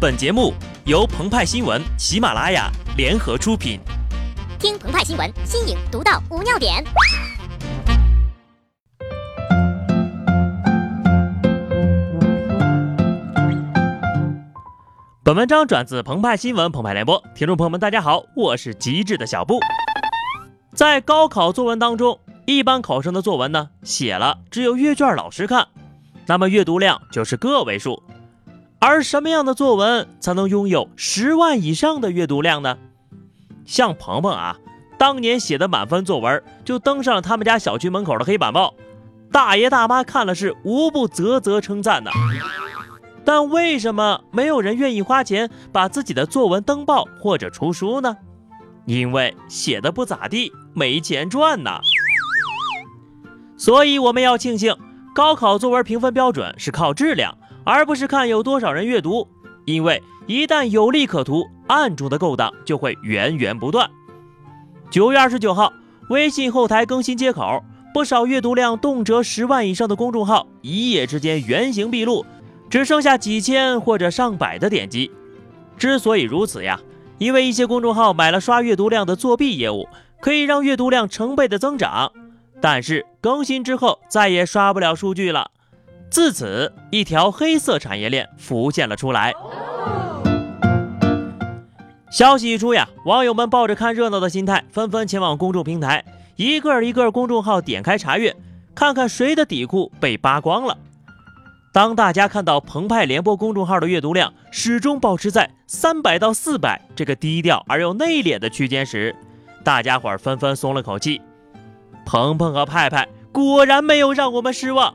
本节目由澎湃新闻、喜马拉雅联合出品。听澎湃新闻，新颖独到，无尿点。本文章转自澎湃新闻《澎湃联播，听众朋友们，大家好，我是极致的小布。在高考作文当中，一般考生的作文呢，写了只有阅卷老师看，那么阅读量就是个位数。而什么样的作文才能拥有十万以上的阅读量呢？像鹏鹏啊，当年写的满分作文就登上了他们家小区门口的黑板报，大爷大妈看了是无不啧啧称赞的。但为什么没有人愿意花钱把自己的作文登报或者出书呢？因为写的不咋地，没钱赚呐。所以我们要庆幸，高考作文评分标准是靠质量。而不是看有多少人阅读，因为一旦有利可图，暗中的勾当就会源源不断。九月二十九号，微信后台更新接口，不少阅读量动辄十万以上的公众号一夜之间原形毕露，只剩下几千或者上百的点击。之所以如此呀，因为一些公众号买了刷阅读量的作弊业务，可以让阅读量成倍的增长，但是更新之后再也刷不了数据了。自此，一条黑色产业链浮现了出来。消息一出呀，网友们抱着看热闹的心态，纷纷前往公众平台，一个一个公众号点开查阅，看看谁的底裤被扒光了。当大家看到澎湃联播公众号的阅读量始终保持在三百到四百这个低调而又内敛的区间时，大家伙儿纷纷松了口气。鹏鹏和派派果然没有让我们失望。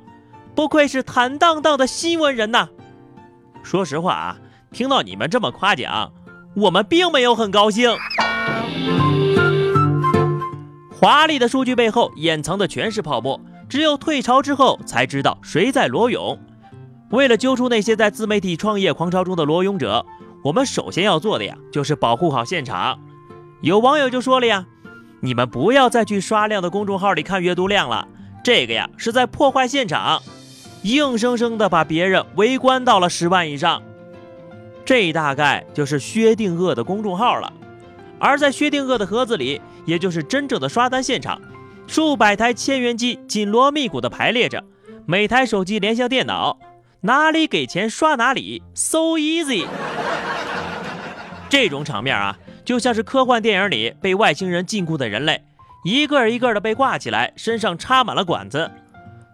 不愧是坦荡荡的新闻人呐！说实话啊，听到你们这么夸奖，我们并没有很高兴。华丽的数据背后掩藏的全是泡沫，只有退潮之后才知道谁在裸泳。为了揪出那些在自媒体创业狂潮中的裸泳者，我们首先要做的呀，就是保护好现场。有网友就说了呀：“你们不要再去刷量的公众号里看阅读量了，这个呀是在破坏现场。”硬生生的把别人围观到了十万以上，这大概就是薛定谔的公众号了。而在薛定谔的盒子里，也就是真正的刷单现场，数百台千元机紧锣密鼓的排列着，每台手机连向电脑，哪里给钱刷哪里，so easy。这种场面啊，就像是科幻电影里被外星人禁锢的人类，一个一个的被挂起来，身上插满了管子。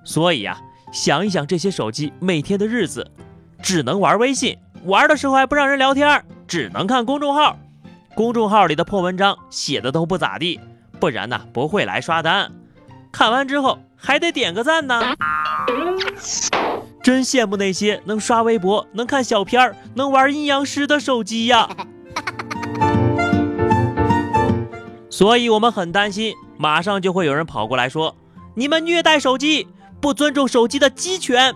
所以呀。想一想这些手机每天的日子，只能玩微信，玩的时候还不让人聊天，只能看公众号，公众号里的破文章写的都不咋地，不然呢不会来刷单，看完之后还得点个赞呢。真羡慕那些能刷微博、能看小片、能玩阴阳师的手机呀。所以我们很担心，马上就会有人跑过来说，你们虐待手机。不尊重手机的机权。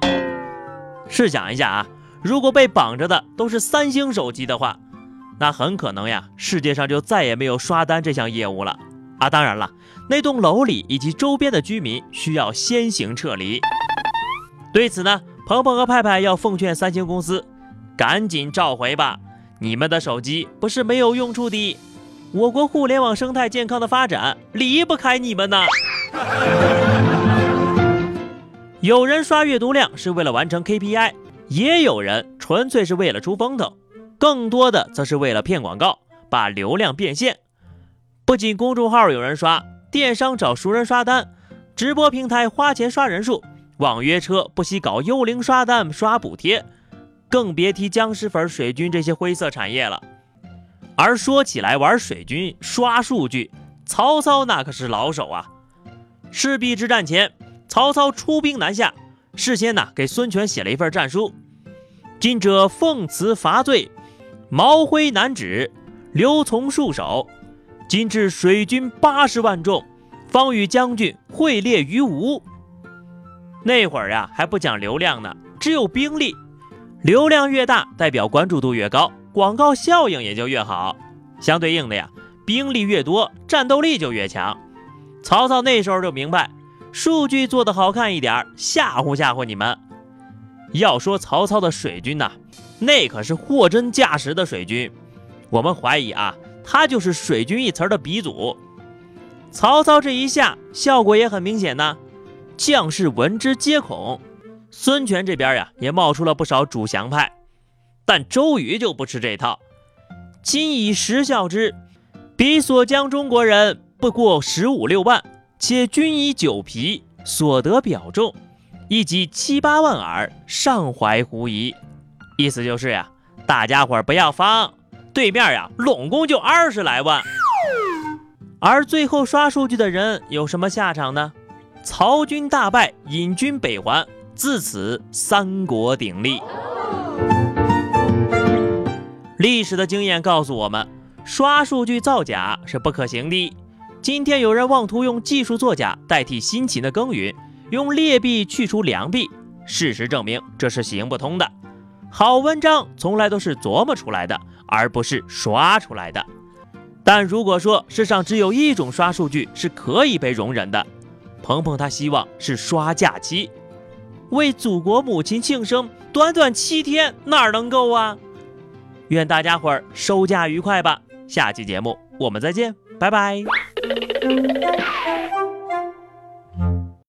试想一下啊，如果被绑着的都是三星手机的话，那很可能呀，世界上就再也没有刷单这项业务了啊！当然了，那栋楼里以及周边的居民需要先行撤离。对此呢，鹏鹏和派派要奉劝三星公司，赶紧召回吧！你们的手机不是没有用处的，我国互联网生态健康的发展离不开你们呢。有人刷阅读量是为了完成 KPI，也有人纯粹是为了出风头，更多的则是为了骗广告，把流量变现。不仅公众号有人刷，电商找熟人刷单，直播平台花钱刷人数，网约车不惜搞幽灵刷单刷补贴，更别提僵尸粉、水军这些灰色产业了。而说起来玩水军刷数据，曹操那可是老手啊！赤壁之战前。曹操出兵南下，事先呢给孙权写了一份战书：今者奉辞伐罪，毛辉南止，刘琮戍守。今至水军八十万众，方与将军会列于吴。那会儿呀还不讲流量呢，只有兵力。流量越大，代表关注度越高，广告效应也就越好。相对应的呀，兵力越多，战斗力就越强。曹操那时候就明白。数据做得好看一点，吓唬吓唬你们。要说曹操的水军呐，那可是货真价实的水军。我们怀疑啊，他就是水军一词儿的鼻祖。曹操这一下效果也很明显呢，将士闻之皆恐。孙权这边呀，也冒出了不少主降派，但周瑜就不吃这套。今以实效之，彼所将中国人不过十五六万，且军以九皮，所得表众亦及七八万耳，尚怀狐疑。意思就是呀，大家伙不要慌，对面呀，拢共就二十来万。而最后刷数据的人有什么下场呢？曹军大败，引军北还，自此三国鼎立。历史的经验告诉我们，刷数据造假是不可行的。今天有人妄图用技术作假代替辛勤的耕耘，用劣币去除良币，事实证明这是行不通的。好文章从来都是琢磨出来的，而不是刷出来的。但如果说世上只有一种刷数据是可以被容忍的，鹏鹏他希望是刷假期，为祖国母亲庆生，短短七天哪能够啊？愿大家伙儿收假愉快吧！下期节目我们再见，拜拜。Thank you.